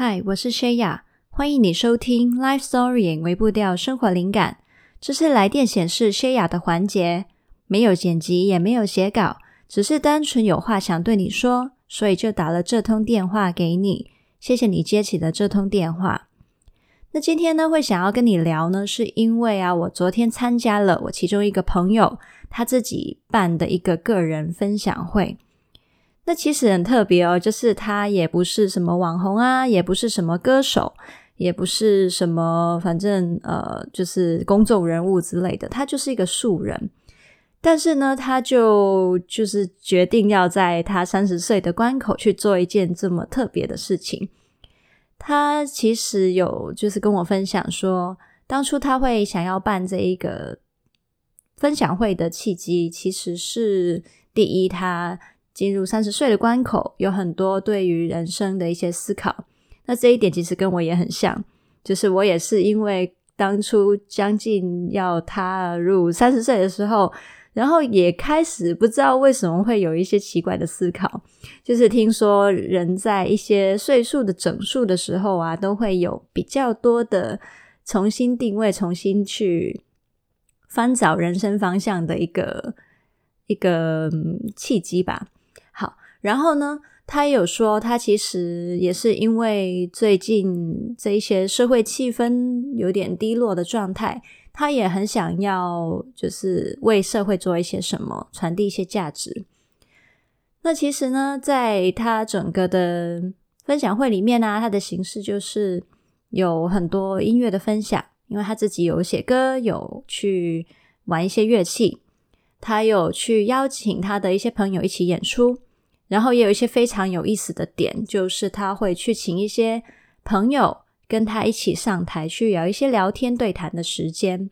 嗨，我是谢雅，欢迎你收听 Life Story 微步调生活灵感。这是来电显示谢雅的环节，没有剪辑，也没有写稿，只是单纯有话想对你说，所以就打了这通电话给你。谢谢你接起了这通电话。那今天呢，会想要跟你聊呢，是因为啊，我昨天参加了我其中一个朋友他自己办的一个个人分享会。那其实很特别哦，就是他也不是什么网红啊，也不是什么歌手，也不是什么，反正呃，就是公众人物之类的，他就是一个素人。但是呢，他就就是决定要在他三十岁的关口去做一件这么特别的事情。他其实有就是跟我分享说，当初他会想要办这一个分享会的契机，其实是第一他。进入三十岁的关口，有很多对于人生的一些思考。那这一点其实跟我也很像，就是我也是因为当初将近要踏入三十岁的时候，然后也开始不知道为什么会有一些奇怪的思考。就是听说人在一些岁数的整数的时候啊，都会有比较多的重新定位、重新去翻找人生方向的一个一个契机吧。然后呢，他有说，他其实也是因为最近这一些社会气氛有点低落的状态，他也很想要就是为社会做一些什么，传递一些价值。那其实呢，在他整个的分享会里面呢，他的形式就是有很多音乐的分享，因为他自己有写歌，有去玩一些乐器，他有去邀请他的一些朋友一起演出。然后也有一些非常有意思的点，就是他会去请一些朋友跟他一起上台去有一些聊天对谈的时间。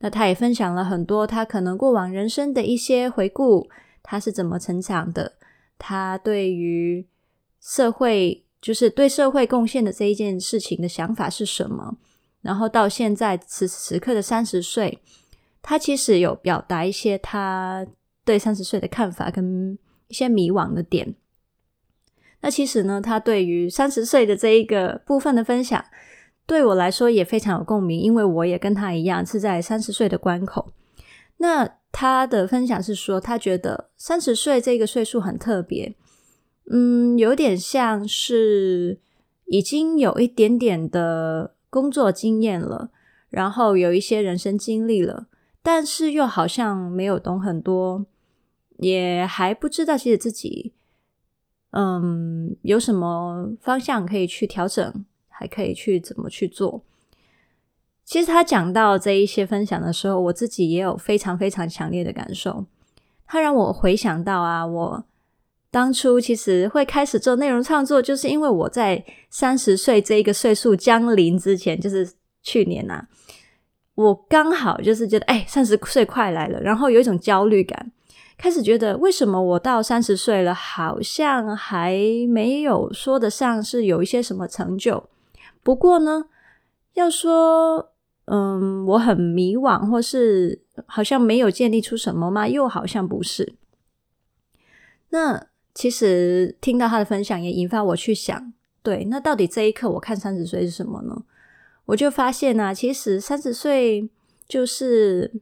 那他也分享了很多他可能过往人生的一些回顾，他是怎么成长的，他对于社会就是对社会贡献的这一件事情的想法是什么。然后到现在此时此刻的三十岁，他其实有表达一些他对三十岁的看法跟。一些迷惘的点，那其实呢，他对于三十岁的这一个部分的分享，对我来说也非常有共鸣，因为我也跟他一样是在三十岁的关口。那他的分享是说，他觉得三十岁这个岁数很特别，嗯，有点像是已经有一点点的工作经验了，然后有一些人生经历了，但是又好像没有懂很多。也还不知道，其实自己，嗯，有什么方向可以去调整，还可以去怎么去做。其实他讲到这一些分享的时候，我自己也有非常非常强烈的感受。他让我回想到啊，我当初其实会开始做内容创作，就是因为我在三十岁这一个岁数将临之前，就是去年啊，我刚好就是觉得，哎，三十岁快来了，然后有一种焦虑感。开始觉得，为什么我到三十岁了，好像还没有说得上是有一些什么成就？不过呢，要说，嗯，我很迷惘，或是好像没有建立出什么吗？又好像不是。那其实听到他的分享，也引发我去想，对，那到底这一刻我看三十岁是什么呢？我就发现啊，其实三十岁就是。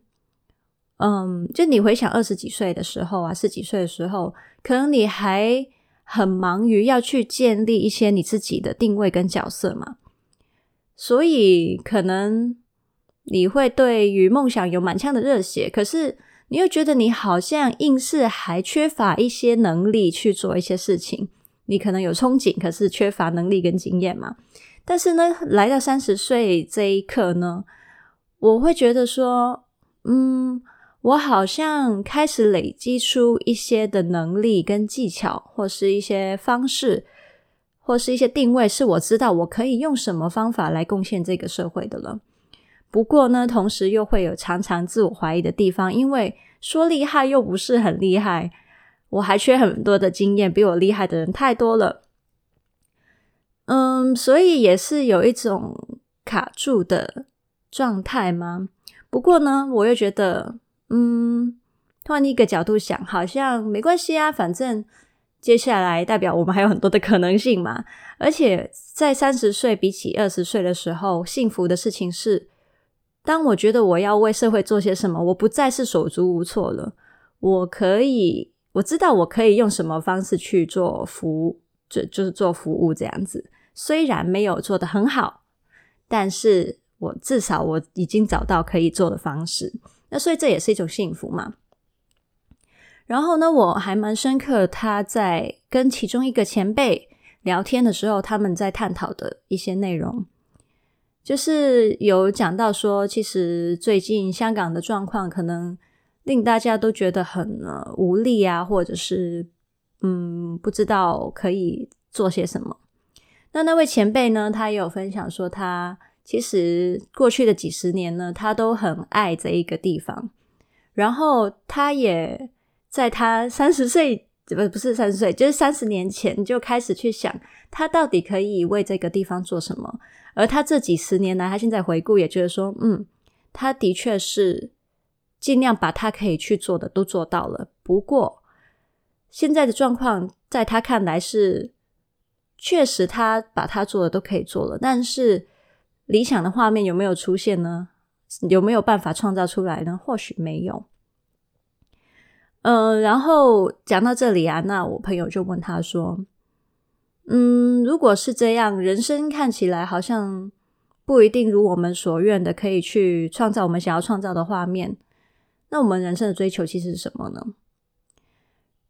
嗯，就你回想二十几岁的时候啊，十几岁的时候，可能你还很忙于要去建立一些你自己的定位跟角色嘛，所以可能你会对于梦想有满腔的热血，可是你又觉得你好像硬是还缺乏一些能力去做一些事情。你可能有憧憬，可是缺乏能力跟经验嘛。但是呢，来到三十岁这一刻呢，我会觉得说，嗯。我好像开始累积出一些的能力跟技巧，或是一些方式，或是一些定位，是我知道我可以用什么方法来贡献这个社会的了。不过呢，同时又会有常常自我怀疑的地方，因为说厉害又不是很厉害，我还缺很多的经验，比我厉害的人太多了。嗯，所以也是有一种卡住的状态吗？不过呢，我又觉得。嗯，换一个角度想，好像没关系啊，反正接下来代表我们还有很多的可能性嘛。而且在三十岁比起二十岁的时候，幸福的事情是，当我觉得我要为社会做些什么，我不再是手足无措了。我可以，我知道我可以用什么方式去做服务，就就是做服务这样子。虽然没有做得很好，但是我至少我已经找到可以做的方式。那所以这也是一种幸福嘛。然后呢，我还蛮深刻，他在跟其中一个前辈聊天的时候，他们在探讨的一些内容，就是有讲到说，其实最近香港的状况可能令大家都觉得很无力啊，或者是嗯不知道可以做些什么。那那位前辈呢，他也有分享说，他其实过去的几十年呢，他都很爱这一个地方，然后他也在他三十岁，不不是三十岁，就是三十年前就开始去想，他到底可以为这个地方做什么。而他这几十年来，他现在回顾也觉得说，嗯，他的确是尽量把他可以去做的都做到了。不过现在的状况，在他看来是。确实，他把他做的都可以做了，但是理想的画面有没有出现呢？有没有办法创造出来呢？或许没有。嗯、然后讲到这里啊，那我朋友就问他说：“嗯，如果是这样，人生看起来好像不一定如我们所愿的，可以去创造我们想要创造的画面。那我们人生的追求其实是什么呢？”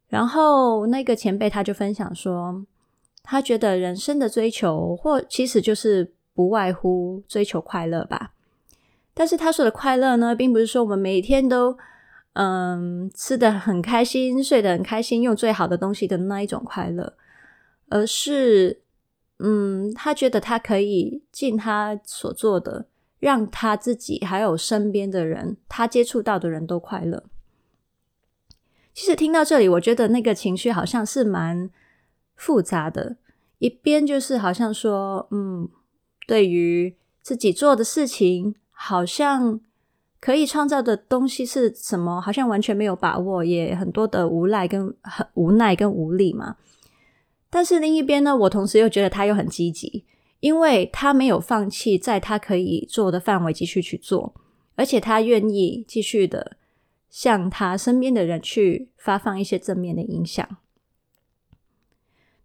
然后那个前辈他就分享说。他觉得人生的追求，或其实就是不外乎追求快乐吧。但是他说的快乐呢，并不是说我们每天都嗯吃得很开心、睡得很开心、用最好的东西的那一种快乐，而是嗯，他觉得他可以尽他所做的，让他自己还有身边的人，他接触到的人都快乐。其实听到这里，我觉得那个情绪好像是蛮。复杂的，一边就是好像说，嗯，对于自己做的事情，好像可以创造的东西是什么，好像完全没有把握，也很多的无赖跟很无奈跟无力嘛。但是另一边呢，我同时又觉得他又很积极，因为他没有放弃，在他可以做的范围继续去做，而且他愿意继续的向他身边的人去发放一些正面的影响。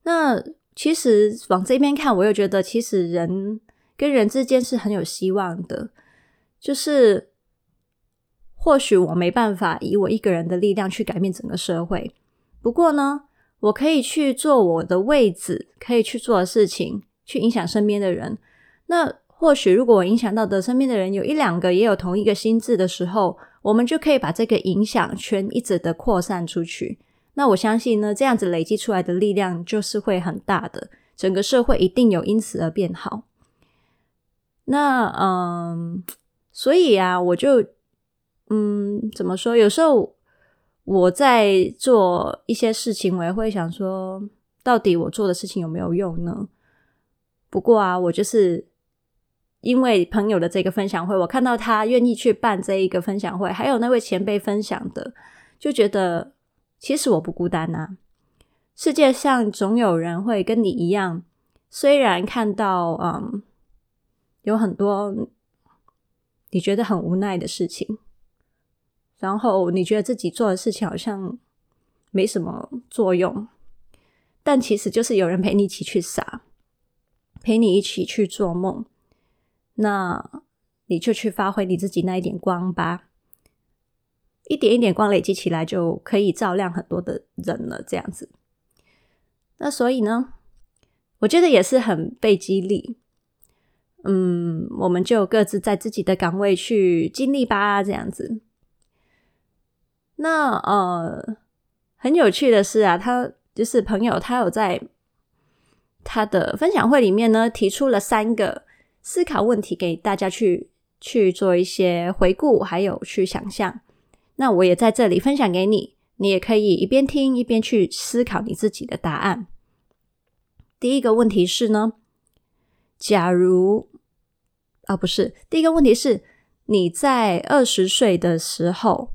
那其实往这边看，我又觉得其实人跟人之间是很有希望的。就是或许我没办法以我一个人的力量去改变整个社会，不过呢，我可以去做我的位置，可以去做的事情，去影响身边的人。那或许如果我影响到的身边的人有一两个也有同一个心智的时候，我们就可以把这个影响圈一直的扩散出去。那我相信呢，这样子累积出来的力量就是会很大的，整个社会一定有因此而变好。那嗯，所以啊，我就嗯，怎么说？有时候我在做一些事情，我也会想说，到底我做的事情有没有用呢？不过啊，我就是因为朋友的这个分享会，我看到他愿意去办这一个分享会，还有那位前辈分享的，就觉得。其实我不孤单啊，世界上总有人会跟你一样，虽然看到嗯有很多你觉得很无奈的事情，然后你觉得自己做的事情好像没什么作用，但其实就是有人陪你一起去傻，陪你一起去做梦，那你就去发挥你自己那一点光吧。一点一点光累积起来，就可以照亮很多的人了。这样子，那所以呢，我觉得也是很被激励。嗯，我们就各自在自己的岗位去尽力吧。这样子，那呃，很有趣的是啊，他就是朋友，他有在他的分享会里面呢，提出了三个思考问题给大家去去做一些回顾，还有去想象。那我也在这里分享给你，你也可以一边听一边去思考你自己的答案。第一个问题是呢，假如啊，不是，第一个问题是你在二十岁的时候，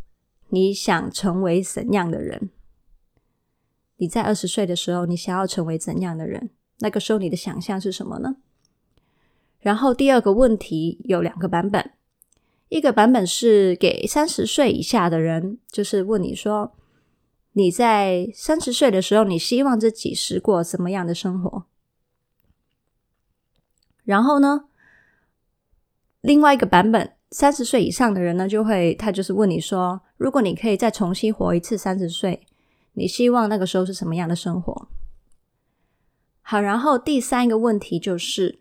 你想成为怎样的人？你在二十岁的时候，你想要成为怎样的人？那个时候你的想象是什么呢？然后第二个问题有两个版本，一个版本是给三十岁以下的人，就是问你说，你在三十岁的时候，你希望自己是过怎么样的生活？然后呢，另外一个版本，三十岁以上的人呢，就会他就是问你说，如果你可以再重新活一次三十岁，你希望那个时候是什么样的生活？好，然后第三个问题就是，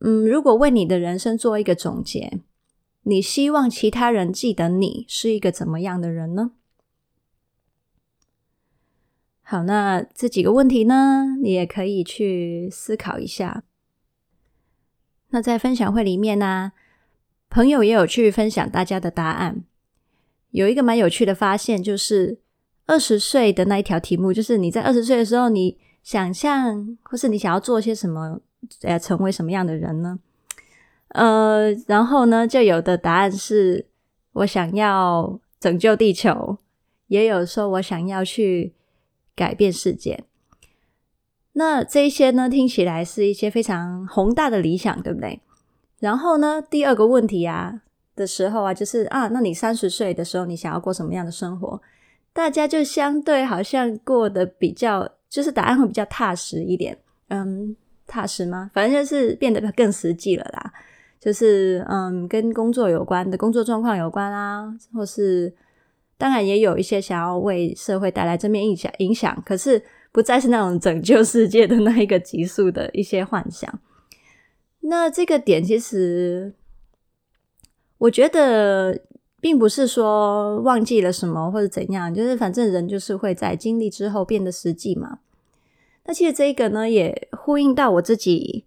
嗯，如果为你的人生做一个总结，你希望其他人记得你是一个怎么样的人呢？好，那这几个问题呢，你也可以去思考一下。那在分享会里面呢，朋友也有去分享大家的答案，有一个蛮有趣的发现，就是二十岁的那一条题目，就是你在二十岁的时候，你。想象，或是你想要做些什么，呃，成为什么样的人呢？呃，然后呢，就有的答案是我想要拯救地球，也有说我想要去改变世界。那这些呢，听起来是一些非常宏大的理想，对不对？然后呢，第二个问题啊的时候啊，就是啊，那你三十岁的时候，你想要过什么样的生活？大家就相对好像过得比较。就是答案会比较踏实一点，嗯，踏实吗？反正就是变得更实际了啦。就是嗯，跟工作有关的工作状况有关啦，或是当然也有一些想要为社会带来正面影响影响，可是不再是那种拯救世界的那一个极速的一些幻想。那这个点其实，我觉得并不是说忘记了什么或者怎样，就是反正人就是会在经历之后变得实际嘛。那其实这个呢，也呼应到我自己。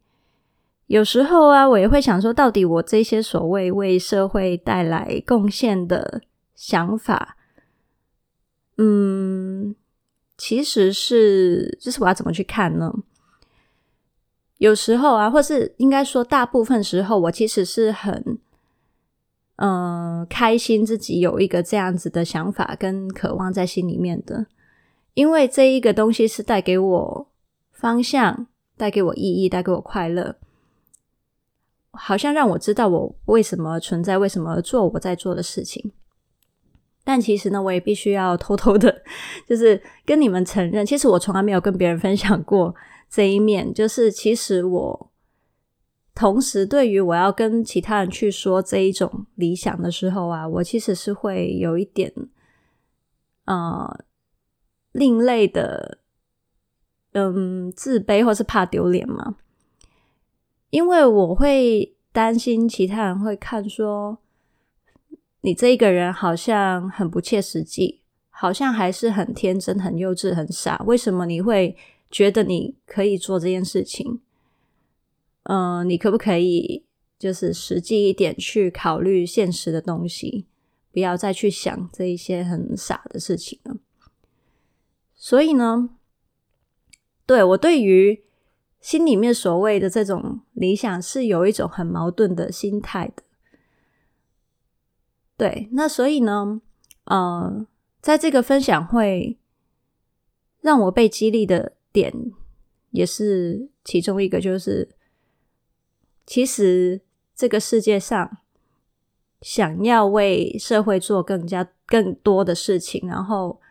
有时候啊，我也会想说，到底我这些所谓为社会带来贡献的想法，嗯，其实是，就是我要怎么去看呢？有时候啊，或是应该说，大部分时候，我其实是很，嗯，开心自己有一个这样子的想法跟渴望在心里面的。因为这一个东西是带给我方向，带给我意义，带给我快乐，好像让我知道我为什么存在，为什么做我在做的事情。但其实呢，我也必须要偷偷的，就是跟你们承认，其实我从来没有跟别人分享过这一面。就是其实我同时对于我要跟其他人去说这一种理想的时候啊，我其实是会有一点，呃。另类的，嗯，自卑或是怕丢脸嘛？因为我会担心其他人会看说，你这一个人好像很不切实际，好像还是很天真、很幼稚、很傻。为什么你会觉得你可以做这件事情？嗯，你可不可以就是实际一点去考虑现实的东西，不要再去想这一些很傻的事情了。所以呢，对，我对于心里面所谓的这种理想是有一种很矛盾的心态的。对，那所以呢，呃，在这个分享会让我被激励的点，也是其中一个，就是其实这个世界上想要为社会做更加更多的事情，然后。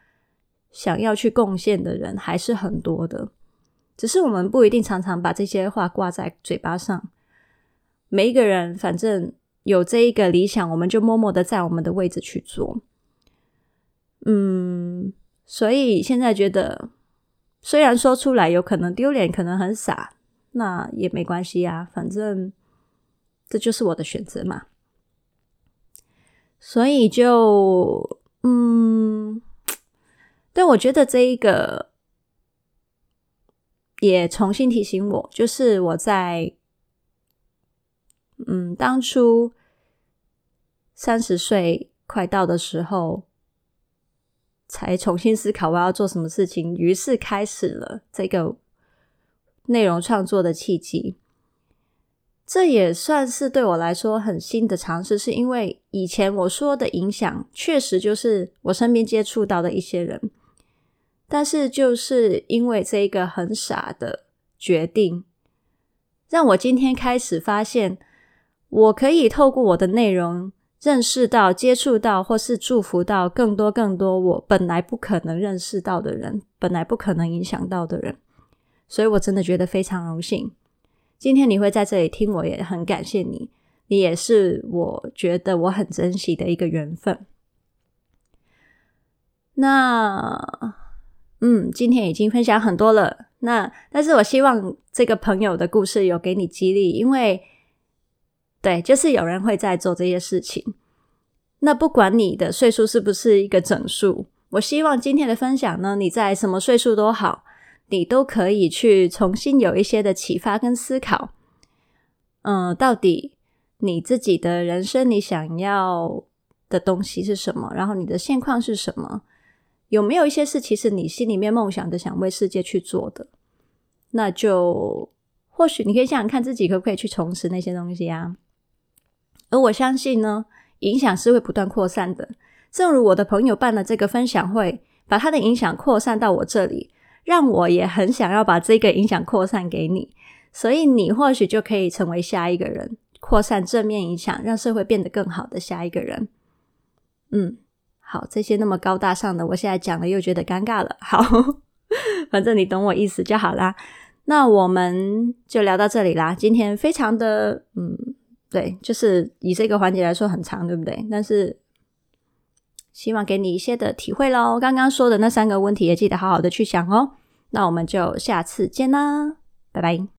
想要去贡献的人还是很多的，只是我们不一定常常把这些话挂在嘴巴上。每一个人反正有这一个理想，我们就默默的在我们的位置去做。嗯，所以现在觉得，虽然说出来有可能丢脸，可能很傻，那也没关系呀，反正这就是我的选择嘛。所以就，嗯。但我觉得这一个也重新提醒我，就是我在嗯当初三十岁快到的时候，才重新思考我要做什么事情，于是开始了这个内容创作的契机。这也算是对我来说很新的尝试，是因为以前我说的影响，确实就是我身边接触到的一些人。但是就是因为这一个很傻的决定，让我今天开始发现，我可以透过我的内容认识到、接触到，或是祝福到更多更多我本来不可能认识到的人，本来不可能影响到的人。所以我真的觉得非常荣幸，今天你会在这里听，我也很感谢你，你也是我觉得我很珍惜的一个缘分。那，嗯，今天已经分享很多了。那，但是我希望这个朋友的故事有给你激励，因为，对，就是有人会在做这些事情。那不管你的岁数是不是一个整数，我希望今天的分享呢，你在什么岁数都好。你都可以去重新有一些的启发跟思考，嗯，到底你自己的人生你想要的东西是什么？然后你的现况是什么？有没有一些事其实你心里面梦想的，想为世界去做的？那就或许你可以想想看自己可不可以去重拾那些东西啊。而我相信呢，影响是会不断扩散的。正如我的朋友办了这个分享会，把他的影响扩散到我这里。让我也很想要把这个影响扩散给你，所以你或许就可以成为下一个人，扩散正面影响，让社会变得更好的下一个人。嗯，好，这些那么高大上的，我现在讲了又觉得尴尬了。好，反正你懂我意思就好啦。那我们就聊到这里啦。今天非常的，嗯，对，就是以这个环节来说很长，对不对？但是。希望给你一些的体会喽。刚刚说的那三个问题也记得好好的去想哦。那我们就下次见啦，拜拜。